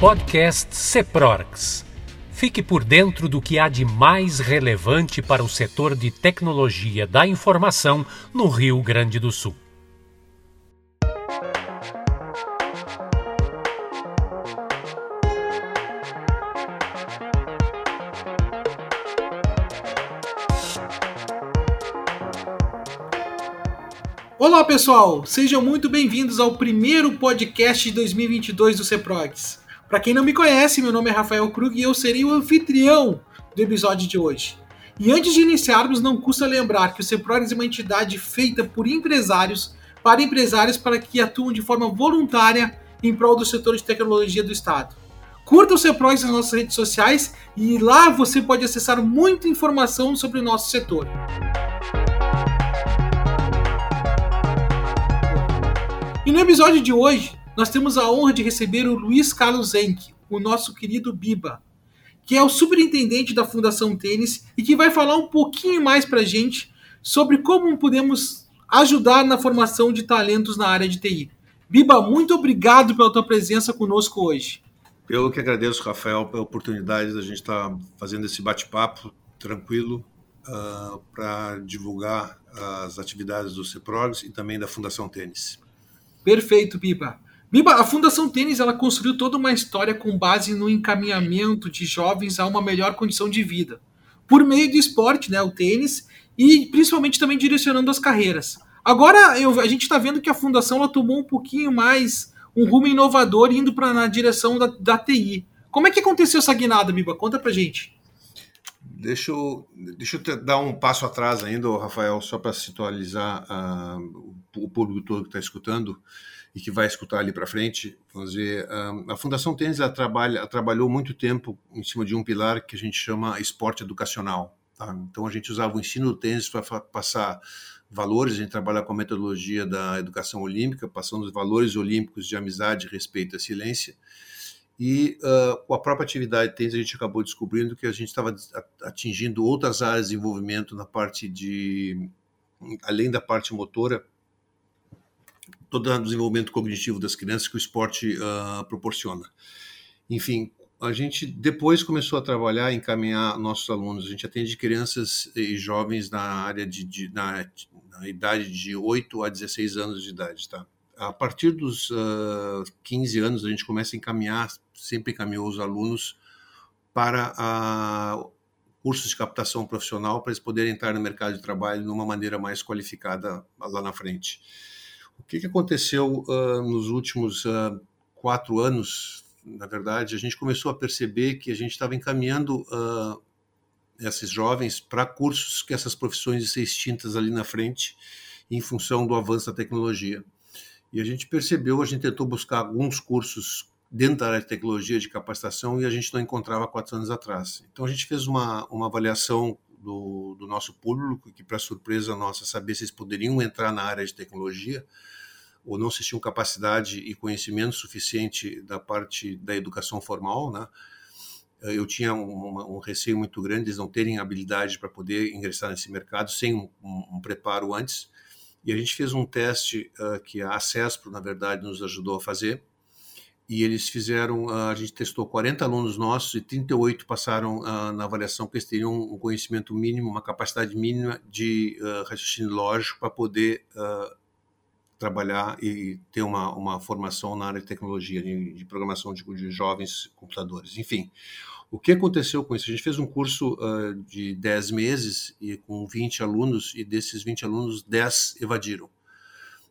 Podcast CEPRORGS. Fique por dentro do que há de mais relevante para o setor de tecnologia da informação no Rio Grande do Sul. Olá pessoal, sejam muito bem-vindos ao primeiro podcast de 2022 do CEPROGS. Para quem não me conhece, meu nome é Rafael Krug e eu serei o anfitrião do episódio de hoje. E antes de iniciarmos, não custa lembrar que o CEPROGS é uma entidade feita por empresários para empresários para que atuam de forma voluntária em prol do setor de tecnologia do Estado. Curta o CEPROGS nas nossas redes sociais e lá você pode acessar muita informação sobre o nosso setor. E no episódio de hoje, nós temos a honra de receber o Luiz Carlos Enck, o nosso querido Biba, que é o superintendente da Fundação Tênis e que vai falar um pouquinho mais para a gente sobre como podemos ajudar na formação de talentos na área de TI. Biba, muito obrigado pela tua presença conosco hoje. Eu que agradeço, Rafael, pela oportunidade da gente estar fazendo esse bate-papo tranquilo uh, ah, para divulgar as atividades do CEPROGS e também da Fundação Tênis. Perfeito, Biba. Biba, a Fundação Tênis ela construiu toda uma história com base no encaminhamento de jovens a uma melhor condição de vida, por meio do esporte, né, o tênis, e principalmente também direcionando as carreiras. Agora eu, a gente está vendo que a fundação ela tomou um pouquinho mais um rumo inovador indo para na direção da, da TI. Como é que aconteceu essa guinada, Biba? Conta pra gente. Deixa eu, deixa eu dar um passo atrás ainda, Rafael, só para situalizar uh, o público todo que está escutando e que vai escutar ali para frente. Uh, a Fundação Tênis trabalha, trabalhou muito tempo em cima de um pilar que a gente chama esporte educacional. Tá? Então a gente usava o ensino do tênis para passar valores, a gente trabalha com a metodologia da educação olímpica, passando os valores olímpicos de amizade, respeito e silêncio e uh, com a própria atividade tênis, a gente acabou descobrindo que a gente estava atingindo outras áreas de desenvolvimento na parte de, além da parte motora, todo o desenvolvimento cognitivo das crianças que o esporte uh, proporciona. Enfim, a gente depois começou a trabalhar, encaminhar nossos alunos. A gente atende crianças e jovens na área de, de na, na idade de 8 a 16 anos de idade, tá? a partir dos uh, 15 anos, a gente começa a encaminhar, sempre encaminhou os alunos para uh, cursos de captação profissional para eles poderem entrar no mercado de trabalho de uma maneira mais qualificada lá na frente. O que, que aconteceu uh, nos últimos uh, quatro anos? Na verdade, a gente começou a perceber que a gente estava encaminhando uh, esses jovens para cursos que essas profissões iam ser extintas ali na frente, em função do avanço da tecnologia. E a gente percebeu, a gente tentou buscar alguns cursos dentro da área de tecnologia de capacitação e a gente não encontrava quatro anos atrás. Então a gente fez uma, uma avaliação do, do nosso público, que para surpresa nossa, sabia se eles poderiam entrar na área de tecnologia ou não se tinham capacidade e conhecimento suficiente da parte da educação formal, né? Eu tinha um, um receio muito grande de não terem habilidade para poder ingressar nesse mercado sem um, um, um preparo antes. E a gente fez um teste uh, que a CESPRO, na verdade, nos ajudou a fazer. E eles fizeram, uh, a gente testou 40 alunos nossos e 38 passaram uh, na avaliação que eles teriam um conhecimento mínimo, uma capacidade mínima de raciocínio lógico para poder trabalhar e ter uma, uma formação na área de tecnologia, de, de programação de, de jovens computadores. Enfim, o que aconteceu com isso? A gente fez um curso uh, de 10 meses e com 20 alunos, e desses 20 alunos, 10 evadiram.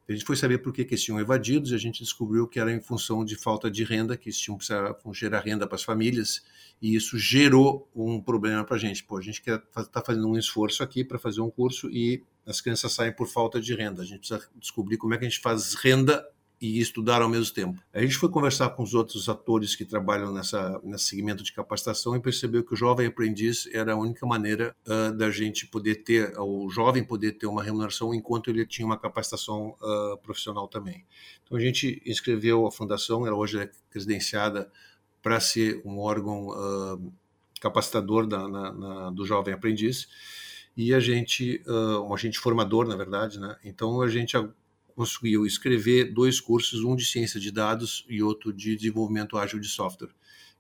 A gente foi saber por que, que eles tinham evadidos e a gente descobriu que era em função de falta de renda, que eles tinham que gerar renda para as famílias, e isso gerou um problema para a gente. Pô, a gente quer tá fazendo um esforço aqui para fazer um curso e as crianças saem por falta de renda. A gente precisa descobrir como é que a gente faz renda e estudar ao mesmo tempo. A gente foi conversar com os outros atores que trabalham nessa, nesse segmento de capacitação e percebeu que o jovem aprendiz era a única maneira uh, da gente poder ter, o jovem poder ter uma remuneração enquanto ele tinha uma capacitação uh, profissional também. Então a gente inscreveu a fundação, ela hoje é credenciada para ser um órgão uh, capacitador da, na, na, do jovem aprendiz e a gente, um agente formador, na verdade, né? Então a gente conseguiu escrever dois cursos, um de ciência de dados e outro de desenvolvimento ágil de software,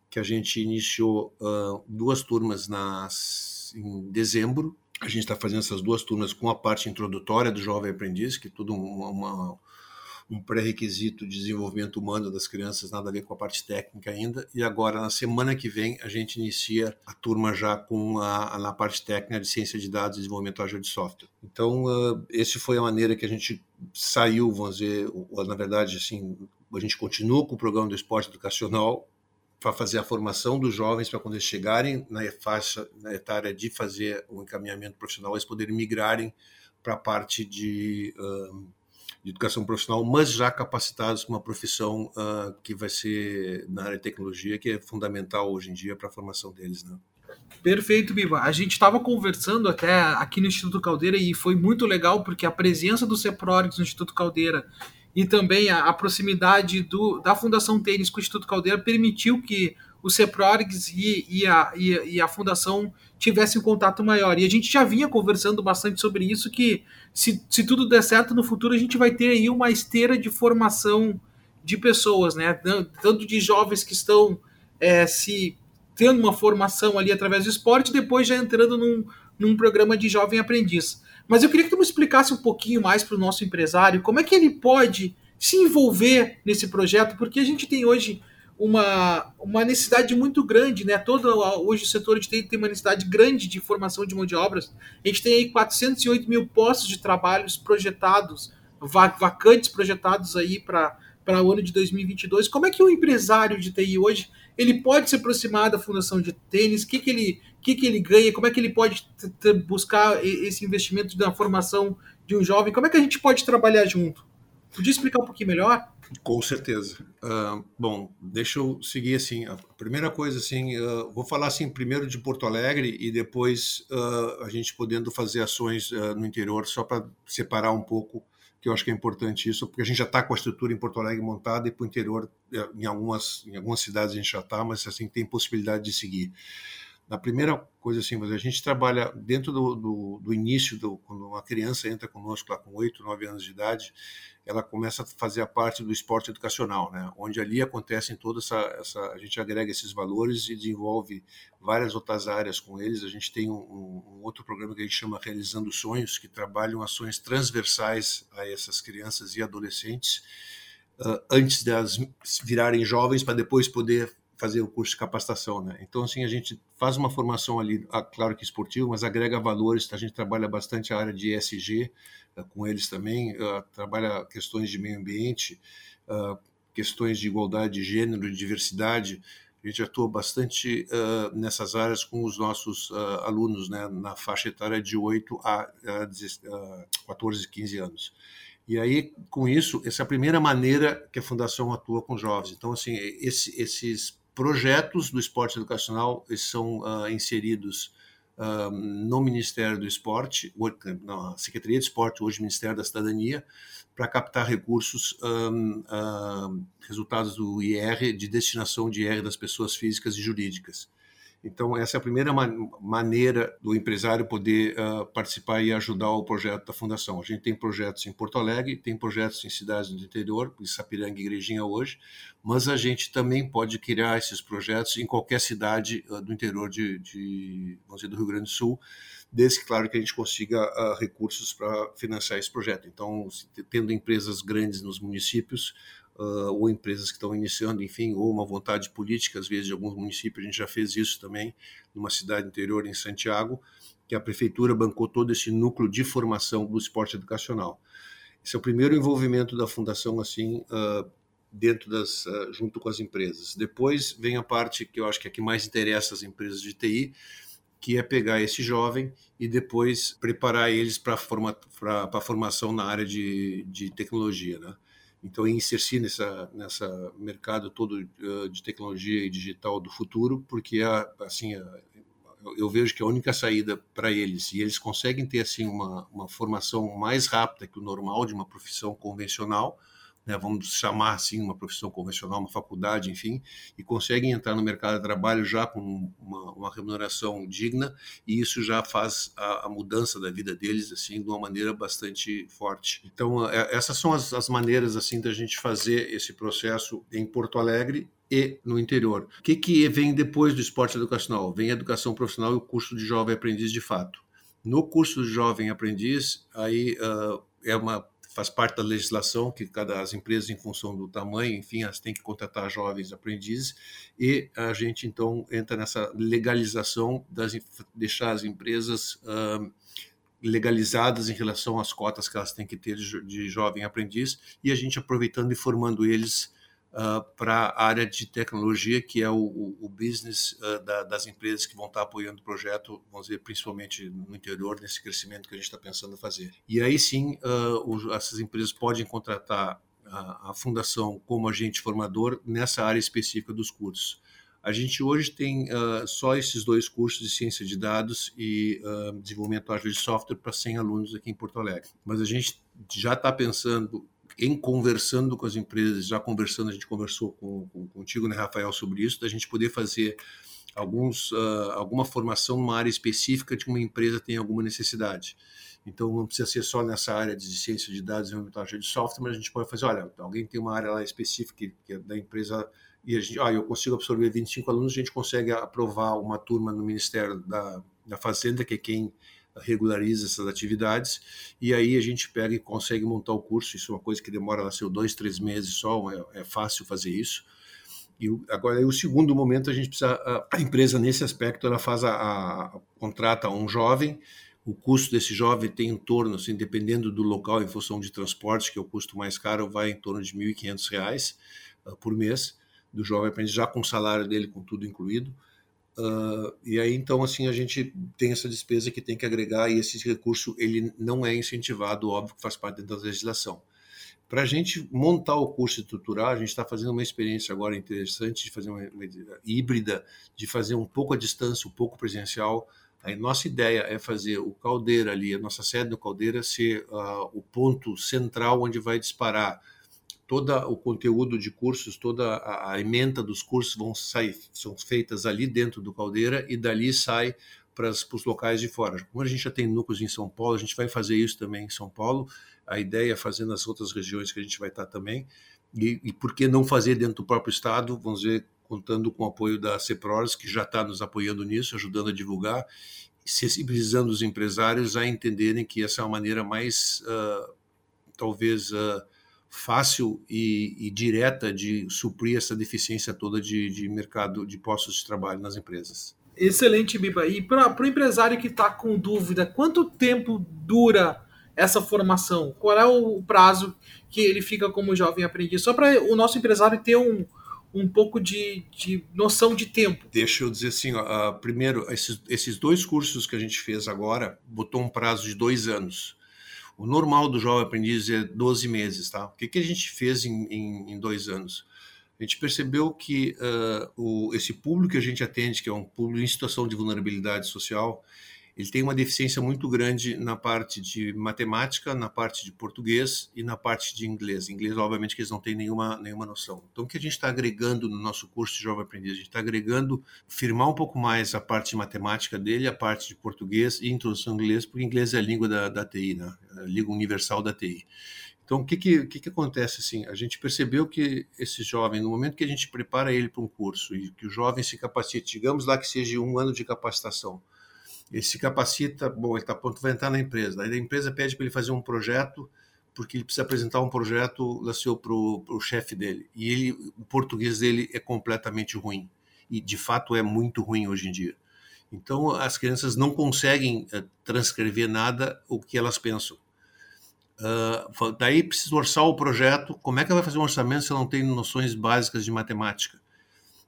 que a gente iniciou uh, duas turmas nas, em dezembro. A gente está fazendo essas duas turmas com a parte introdutória do jovem aprendiz, que é tudo uma, uma um pré-requisito de desenvolvimento humano das crianças, nada a ver com a parte técnica ainda. E agora, na semana que vem, a gente inicia a turma já com a, na parte técnica de ciência de dados e desenvolvimento ágil de software. Então, uh, esse foi a maneira que a gente saiu, vamos dizer, na verdade, assim, a gente continua com o programa do esporte educacional para fazer a formação dos jovens para quando eles chegarem na faixa na etária de fazer o encaminhamento profissional, eles poderem migrarem para a parte de uh, de educação profissional, mas já capacitados para uma profissão uh, que vai ser na área de tecnologia, que é fundamental hoje em dia para a formação deles. Né? Perfeito, Biba. A gente estava conversando até aqui no Instituto Caldeira e foi muito legal porque a presença do CEPRORIX no Instituto Caldeira e também a, a proximidade do, da Fundação Tênis com o Instituto Caldeira permitiu que o CEPRORGS e, e, a, e, e, a Fundação tivessem um contato maior. E a gente já vinha conversando bastante sobre isso, que se, se tudo der certo no futuro, a gente vai ter aí uma esteira de formação de pessoas, né? Tanto de jovens que estão é, se tendo uma formação ali através do esporte, depois já entrando num, num programa de jovem aprendiz. Mas eu queria que tu me explicasse um pouquinho mais para o nosso empresário como é que ele pode se envolver nesse projeto, porque a gente tem hoje uma, uma necessidade muito grande, né? Todo hoje o setor de TI tem uma necessidade grande de formação de mão de obras. A gente tem aí 408 mil postos de trabalhos projetados, vacantes projetados aí para para o ano de 2022. Como é que o empresário de TI hoje ele pode se aproximar da fundação de tênis? O que, que, ele, que, que ele ganha? Como é que ele pode buscar esse investimento na formação de um jovem? Como é que a gente pode trabalhar junto? Podia explicar um pouquinho melhor? Com certeza. Uh, bom, deixa eu seguir assim. A primeira coisa, assim, uh, vou falar assim primeiro de Porto Alegre e depois uh, a gente podendo fazer ações no interior, só para separar um pouco, que eu acho que é importante isso, porque a gente já está com a estrutura em Porto Alegre montada e para o interior, eh, em algumas, em algumas cidades a gente já está, mas assim tem possibilidade de seguir. Na primeira coisa assim, mas a gente trabalha dentro do, do, do início, do, quando uma criança entra conosco lá com 8, 9 anos de idade, ela começa a fazer a parte do esporte educacional, né? onde ali acontecem toda essa, essa, a gente agrega esses valores e desenvolve várias outras áreas com eles. A gente tem um, um outro programa que a gente chama Realizando Sonhos, que trabalham ações transversais a essas crianças e adolescentes, uh, antes de elas virarem jovens, para depois poder fazer o curso de capacitação, né? Então, assim, a gente faz uma formação ali, ah, claro que esportiva, mas agrega valores, a gente trabalha bastante a área de ESG uh, com eles também, uh, trabalha questões de meio ambiente, questões de igualdade de gênero, de diversidade, a gente atua bastante nessas áreas com os nossos alunos, né, na faixa etária de 8 a, a 14, 15 anos. E aí, com isso, essa é a primeira maneira que a Fundação atua com jovens. Então, assim, esse, esses projetos do esporte educacional são uh, inseridos uh, no Ministério do Esporte, na Secretaria de Esporte, hoje Ministério da Cidadania, para captar recursos, um, uh, resultados do IR, de destinação de IR das pessoas físicas e jurídicas. Então, essa é a primeira maneira do empresário poder uh, participar e ajudar o projeto da Fundação. A gente tem projetos em Porto Alegre, tem projetos em cidades do interior, em Sapiranga e Igrejinha hoje, mas a gente também pode criar esses projetos em qualquer cidade uh, do interior de, de, vamos dizer, do Rio Grande do Sul, desde claro, que a gente consiga uh, recursos para financiar esse projeto. Então, tendo empresas grandes nos municípios, uh, ou empresas que estão iniciando, enfim, ou uma vontade política, às vezes, de alguns municípios. A gente já fez isso também numa cidade interior, em Santiago, que a prefeitura bancou todo esse núcleo de formação do esporte educacional. Esse é o primeiro envolvimento da fundação, assim, uh, dentro das, uh, junto com as empresas. Depois vem a parte que eu acho que é que mais interessa as empresas de TI, que é pegar esse jovem e depois preparar eles para forma, a formação na área de, de tecnologia, né? Então, inserir nessa nessa mercado todo uh, de tecnologia e digital do futuro, porque a, assim a, eu vejo que a única saída para eles e eles conseguem ter assim uma, uma formação mais rápida que o normal de uma profissão convencional, né, vamos chamar assim uma profissão convencional, uma faculdade, enfim, e conseguem entrar no mercado de trabalho já com uma, uma remuneração digna e isso já faz a, a, mudança da vida deles assim de uma maneira bastante forte. Então é, essas são as, as maneiras assim da gente fazer esse processo em Porto Alegre e no interior. O que, que vem depois do esporte educacional? Vem a educação profissional e o curso de jovem aprendiz de fato. No curso de jovem aprendiz, aí uh, é uma faz parte da legislação que cada as empresas em função do tamanho, enfim, elas têm que contratar jovens aprendizes e a gente então entra nessa legalização das deixar as empresas uh, legalizadas em relação às cotas que elas têm que ter de, de jovem aprendiz e a gente aproveitando e formando eles uh, para a área de tecnologia, que é o, o, business uh, da, das empresas que vão estar apoiando o projeto, vamos dizer, principalmente no interior, nesse crescimento que a gente está pensando fazer. E aí sim, uh, essas empresas podem contratar a, a fundação como agente formador nessa área específica dos cursos. A gente hoje tem uh, só esses dois cursos de ciência de dados e uh, desenvolvimento ágil de software para 100 alunos aqui em Porto Alegre. Mas a gente já está pensando em conversando com as empresas, já conversando, a gente conversou com, com, contigo, né, Rafael, sobre isso, da gente poder fazer alguns, uh, alguma formação numa área específica de uma empresa tem alguma necessidade. Então, não precisa ser só nessa área de ciência de dados e desenvolvimento de software, mas a gente pode fazer, olha, alguém tem uma área lá específica que, é da empresa e a gente, ah, eu consigo absorver 25 alunos, a gente consegue aprovar uma turma no Ministério da, da Fazenda, que é quem regulariza essas atividades e aí a gente pega e consegue montar o curso. Isso é uma coisa que demora lá seu dois, três meses só, é, é fácil fazer isso. E agora, o segundo momento, a gente precisa. A empresa, nesse aspecto, ela faz a, a, contrata um jovem. O custo desse jovem tem em torno, assim, dependendo do local, em função de transporte, que é o custo mais caro, vai em torno de R$ 1.500 uh, por mês do jovem aprendiz, já com o salário dele, com tudo incluído. Uh, e aí então assim a gente tem essa despesa que tem que agregar e esse recurso ele não é incentivado, óbvio que faz parte da legislação. Para a gente montar o curso estrutural, a gente está fazendo uma experiência agora interessante de fazer uma, uma, híbrida, de fazer um pouco à distância, um pouco presencial. A nossa ideia é fazer o Caldeira ali, a nossa sede no Caldeira, ser uh, o ponto central onde vai disparar todo o conteúdo de cursos, toda a, emenda dos cursos vão sair, são feitas ali dentro do Caldeira e dali sai para os locais de fora. Como a gente já tem núcleos em São Paulo, a gente vai fazer isso também em São Paulo. A ideia é fazer nas outras regiões que a gente vai estar também. E, e por que não fazer dentro do próprio estado? Vamos ver, contando com o apoio da CEPROS, que já está nos apoiando nisso, ajudando a divulgar, sensibilizando os empresários a entenderem que essa é uma maneira mais, uh, talvez, uh, fácil e, e, direta de suprir essa deficiência toda de, de, mercado de postos de trabalho nas empresas. Excelente, Biba. E para o empresário que está com dúvida, quanto tempo dura essa formação? Qual é o prazo que ele fica como jovem aprendiz? Só para o nosso empresário ter um, um pouco de, de noção de tempo. Deixa eu dizer assim, ó, uh, primeiro, esses, esses dois cursos que a gente fez agora botou um prazo de dois anos. O normal do jovem aprendiz é 12 meses, tá? O que, que a gente fez em, em, em dois anos? A gente percebeu que uh, o, esse público que a gente atende, que é um público em situação de vulnerabilidade social, ele tem uma deficiência muito grande na parte de matemática, na parte de português e na parte de inglês. Inglês, obviamente, que eles não têm nenhuma, nenhuma noção. Então, o que a gente está agregando no nosso curso de Jovem Aprendiz? A gente está agregando, firmar um pouco mais a parte de matemática dele, a parte de português e introdução ao inglês, porque inglês é a língua da, da TI, né? A língua universal da TI. Então, o que, que, que, que acontece assim? A gente percebeu que esse jovem, no momento que a gente prepara ele para um curso e que o jovem se capacite, digamos lá que seja um ano de capacitação, ele se capacita, bom, ele está pronto, vai entrar na empresa. Aí a empresa pede para ele fazer um projeto, porque ele precisa apresentar um projeto para o chefe dele. E ele, o português dele é completamente ruim. E de fato é muito ruim hoje em dia. Então as crianças não conseguem uh, transcrever nada o que elas pensam. Uh, daí precisa orçar o projeto. Como é que vai fazer um orçamento se não tem noções básicas de matemática?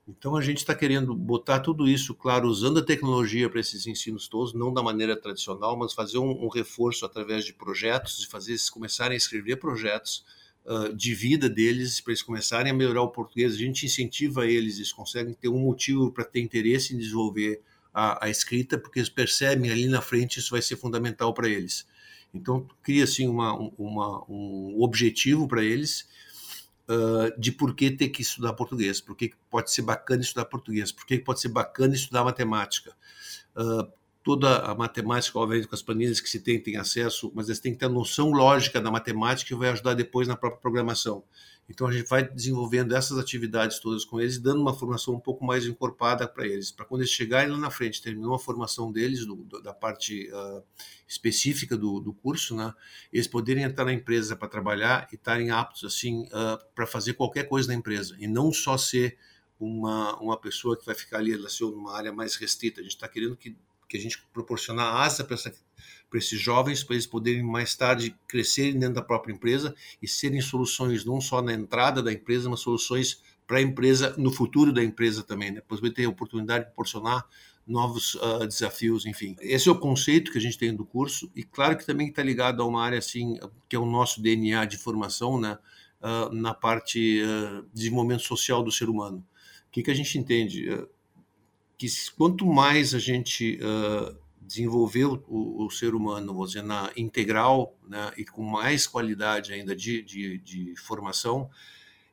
Então a gente está querendo botar tudo isso, claro, usando a tecnologia para esses ensinos todos, não da maneira tradicional, mas fazer um, um reforço através de projetos, de fazer eles começarem a escrever projetos uh, de vida deles, para eles começarem a melhorar o português. A gente incentiva eles, eles conseguem ter um motivo para ter interesse em desenvolver a, a, escrita, porque eles percebem ali na frente isso vai ser fundamental para eles. Então cria assim uma, uma, um objetivo para eles uh, de por que ter que estudar português, por que pode ser bacana estudar português, por que pode ser bacana estudar matemática. Uh, toda a matemática, obviamente, com as planilhas que se tem, tem acesso, mas eles têm que ter a noção lógica da matemática que vai ajudar depois na própria programação. Então a gente vai desenvolvendo essas atividades todas com eles, dando uma formação um pouco mais encorpada para eles, para quando eles chegarem lá na frente, terminou a formação deles do, da parte uh, específica do, do, curso, né, eles poderem entrar na empresa para trabalhar e estarem aptos assim uh, para fazer qualquer coisa na empresa e não só ser uma, uma pessoa que vai ficar ali numa área mais restrita. A gente está querendo que que a gente proporcionar asa para esses jovens, para eles poderem mais tarde crescerem dentro da própria empresa e serem soluções não só na entrada da empresa, mas soluções para a empresa no futuro da empresa também, né? Pois vai ter a oportunidade de proporcionar novos uh, desafios, enfim. Esse é o conceito que a gente tem do curso e claro que também está ligado a uma área assim que é o nosso DNA de formação, né? Uh, na parte uh, de desenvolvimento social do ser humano. O que, que a gente entende? que quanto mais a gente desenvolver o, o, ser humano, vou dizer, na integral né, e com mais qualidade ainda de, de, de, formação,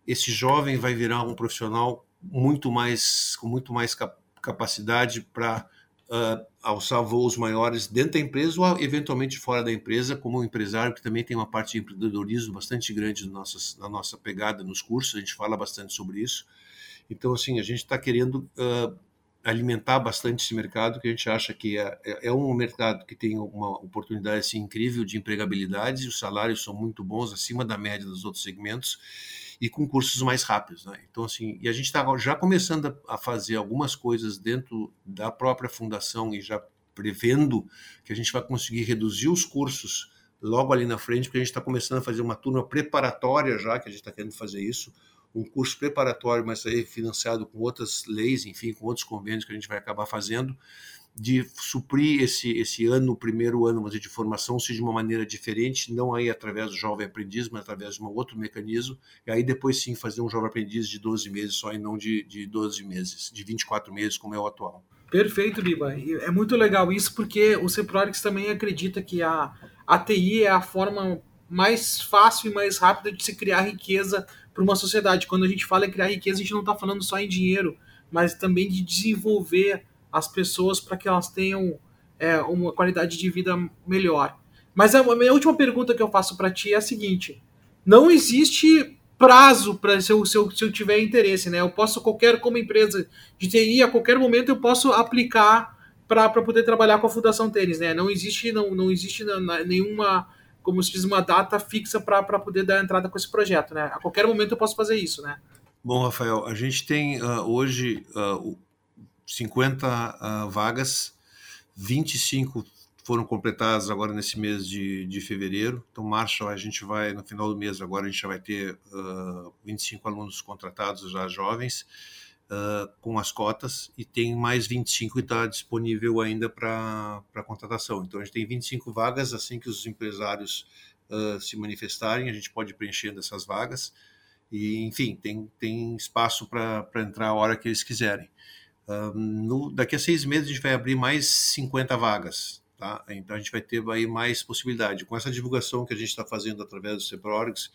esse jovem vai virar um profissional muito mais com muito mais capacidade para uh, alçar voos maiores dentro da empresa ou eventualmente fora da empresa, como um empresário que também tem uma parte de empreendedorismo bastante grande na nossa, na nossa pegada nos cursos, a gente fala bastante sobre isso. Então, assim, a gente está querendo uh, alimentar bastante esse mercado, que a gente acha que é, é, é um mercado que tem uma oportunidade assim, incrível de empregabilidade, os salários são muito bons, acima da média dos outros segmentos, e com cursos mais rápidos. Né? Então, assim, e a gente está já começando a fazer algumas coisas dentro da própria fundação e já prevendo que a gente vai conseguir reduzir os cursos logo ali na frente, porque a gente está começando a fazer uma turma preparatória já, que a gente está querendo fazer isso, um curso preparatório, mas aí financiado com outras leis, enfim, com outros convênios que a gente vai acabar fazendo, de suprir esse, esse ano, o primeiro ano mas de formação, seja de uma maneira diferente, não aí através do jovem aprendiz, mas através de um outro mecanismo, e aí depois sim fazer um jovem aprendiz de 12 meses só e não de, de 12 meses, de 24 meses, como é o atual. Perfeito, Biba. É muito legal isso, porque o Ceprorix também acredita que a, a TI é a forma mais fácil e mais rápida de se criar riqueza para uma sociedade. Quando a gente fala em criar riqueza, a gente não está falando só em dinheiro, mas também de desenvolver as pessoas para que elas tenham é, uma qualidade de vida melhor. Mas a minha última pergunta que eu faço para ti é a seguinte: não existe prazo para se eu, se, se eu tiver interesse, né? Eu posso qualquer como empresa de TI a qualquer momento eu posso aplicar para poder trabalhar com a Fundação Tênis, né? Não existe não, não existe nenhuma como se diz, uma data fixa para poder dar entrada com esse projeto, né? A qualquer momento eu posso fazer isso, né? Bom, Rafael, a gente tem uh, hoje uh, 50 uh, vagas, 25 foram completadas agora nesse mês de, de fevereiro. Então, março a gente vai, no final do mês agora, a gente já vai ter uh, 25 alunos contratados já jovens uh, com as cotas e tem mais 25 que está disponível ainda para contratação. Então a gente tem 25 vagas, assim que os empresários uh, se manifestarem, a gente pode preencher essas vagas e, enfim, tem, tem espaço para entrar a hora que eles quiserem. Uh, no, daqui a seis meses a gente vai abrir mais 50 vagas, tá? Então a gente vai ter aí mais possibilidade. Com essa divulgação que a gente está fazendo através do CEPRORGS,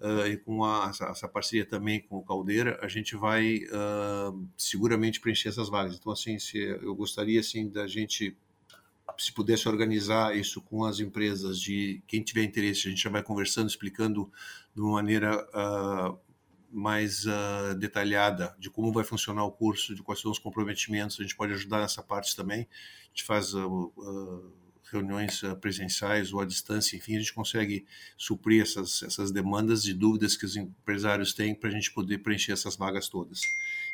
uh, e com a, essa, essa, parceria também com o Caldeira, a gente vai uh, seguramente preencher essas vagas. Então, assim, se, eu gostaria assim da gente se pudesse organizar isso com as empresas de quem tiver interesse, a gente já vai conversando, explicando de uma maneira uh, mais uh, detalhada de como vai funcionar o curso, de quais são os comprometimentos, a gente pode ajudar nessa parte também. A gente faz uh, reuniões eh, presenciais ou à distância, enfim, a gente consegue suprir essas, essas demandas e dúvidas que os empresários têm para a gente poder preencher essas vagas todas.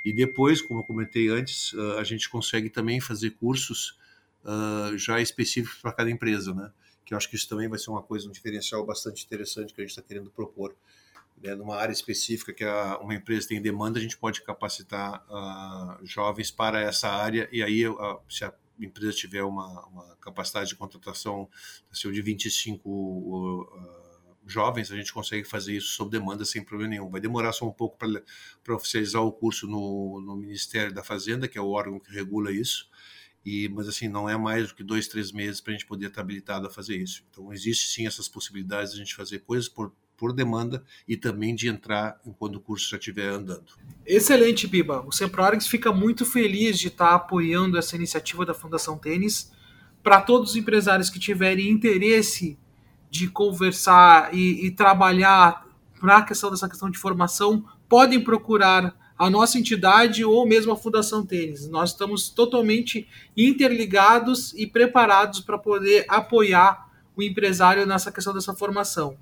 E depois, como eu comentei antes, eh, a gente consegue também fazer cursos uh, já específicos para cada empresa, né? Que eu acho que isso também vai ser uma coisa, um diferencial bastante interessante que a gente está querendo propor. Né? Numa área específica que a, uma empresa tem demanda, a gente pode capacitar uh, jovens para essa área e aí, uh, se a empresa tiver uma, uma capacidade de contratação assim, de 25 uh, jovens, a gente consegue fazer isso sob demanda sem problema nenhum. Vai demorar só um pouco para oficializar o curso no, no Ministério da Fazenda, que é o órgão que regula isso, e, mas assim, não é mais do que dois, três meses para a gente poder estar habilitado a fazer isso. Então, existe sim essas possibilidades de a gente fazer coisas por por demanda e também de entrar quando o curso já estiver andando. Excelente, Biba. O Semprorix fica muito feliz de estar apoiando essa iniciativa da Fundação Tênis. Para todos os empresários que tiverem interesse de conversar e, e trabalhar para a questão dessa questão de formação, podem procurar a nossa entidade ou mesmo a Fundação Tênis. Nós estamos totalmente interligados e preparados para poder apoiar o empresário nessa questão dessa formação.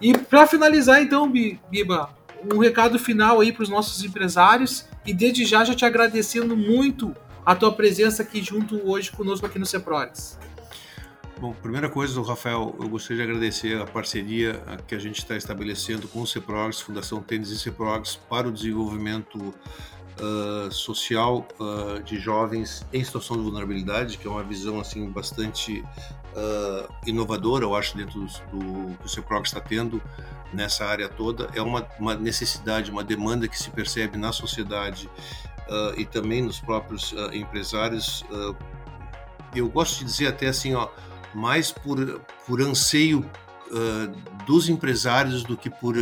E para finalizar, então, Biba, um recado final aí para os nossos empresários e desde já já te agradecendo muito a tua presença aqui junto hoje conosco aqui no Ceprores. Bom, primeira coisa, Rafael, eu gostaria de agradecer a parceria que a gente está estabelecendo com o CEPROGS, Fundação Tênis e CEPROGS, para o desenvolvimento uh, social uh, de jovens em situação de vulnerabilidade, que é uma visão assim bastante uh, inovadora, eu acho, dentro do, do que o CEPROGS está tendo nessa área toda. É uma, uma necessidade, uma demanda que se percebe na sociedade e também nos próprios empresários. Eu gosto de dizer até assim, ó, mais por, por anseio dos empresários do que por,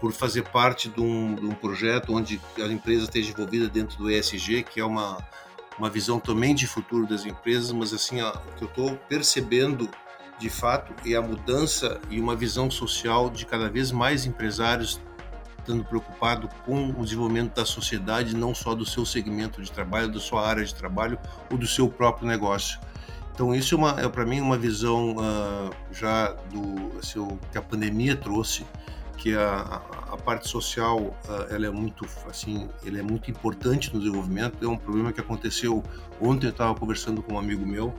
por fazer parte de um, de um projeto onde a empresa esteja envolvida dentro do ESG, que é uma, uma visão também de futuro das empresas, mas assim, ó, o que eu estou percebendo de fato é a mudança e uma visão social de cada vez mais empresários estando preocupado com o desenvolvimento da sociedade, não só do seu segmento de trabalho, da sua área de trabalho ou do seu próprio negócio. Então isso é, é para mim uma visão uh, já do assim, que a pandemia trouxe, que a, a, parte social uh, ela é muito assim, ele é muito importante no desenvolvimento. É um problema que aconteceu ontem eu estava conversando com um amigo meu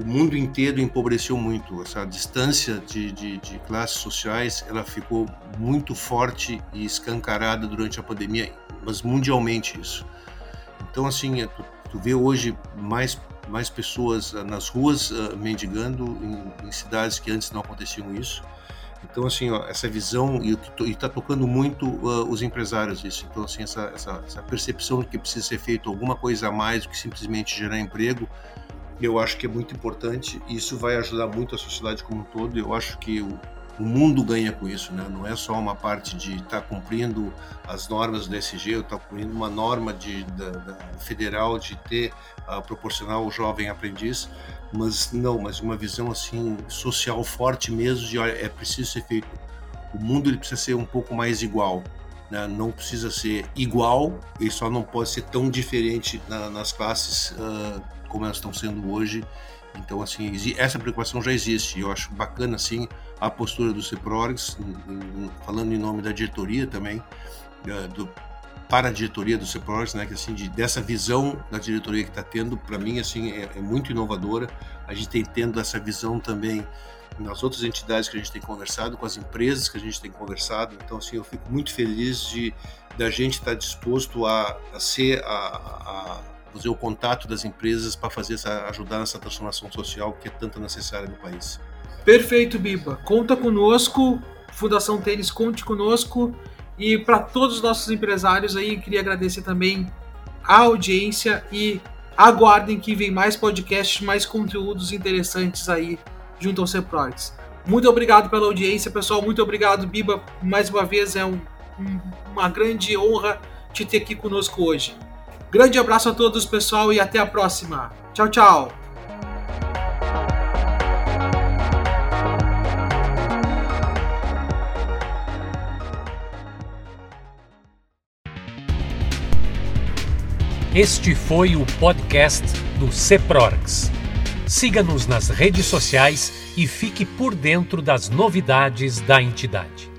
o mundo inteiro empobreceu muito. Essa distância de, de, de, classes sociais ela ficou muito forte e escancarada durante a pandemia, mas mundialmente isso. Então, assim, é, tu, tu vê hoje mais, mais pessoas ah, nas ruas uh, mendigando em, em, cidades que antes não aconteciam isso. Então, assim, ó, essa visão, e está tocando muito uh, os empresários isso. Então, assim, essa, essa, essa percepção de que precisa ser feito alguma coisa a mais do que simplesmente gerar emprego, eu acho que é muito importante e isso vai ajudar muito a sociedade como um todo. Eu acho que o, o mundo ganha com isso, né? Não é só uma parte de estar tá cumprindo as normas do SG, ou estar tá cumprindo uma norma de, da, da federal de ter uh, proporcionar ao jovem aprendiz, mas não, mas uma visão assim social forte mesmo de olha, é preciso ser feito. O mundo ele precisa ser um pouco mais igual. Né? Não precisa ser igual e só não pode ser tão diferente na, nas classes uh, como elas estão sendo hoje. Então, assim, essa preocupação já existe. Eu acho bacana, assim, a postura do CEPRORGS, falando em nome da diretoria também, do, para a diretoria do CEPRORGS, né, que assim, de, dessa visão da diretoria que está tendo, para mim, assim, é, é, muito inovadora. A gente tem tendo essa visão também nas outras entidades que a gente tem conversado, com as empresas que a gente tem conversado. Então, assim, eu fico muito feliz de da gente estar tá disposto a, a ser a, a fazer o contato das empresas para fazer essa, ajudar nessa transformação social que é tanto necessária no país. Perfeito, Biba. Conta conosco, Fundação Tênis, conte conosco. E para todos os nossos empresários aí, queria agradecer também a audiência e aguardem que vem mais podcasts, mais conteúdos interessantes aí junto ao Ceproids. Muito obrigado pela audiência, pessoal. Muito obrigado, Biba. Mais uma vez é um, um, uma grande honra te ter aqui conosco hoje. Grande abraço a todos, pessoal, e até a próxima. Tchau, tchau. Este foi o podcast do Ceprorgs. Siga-nos nas redes sociais e fique por dentro das novidades da entidade.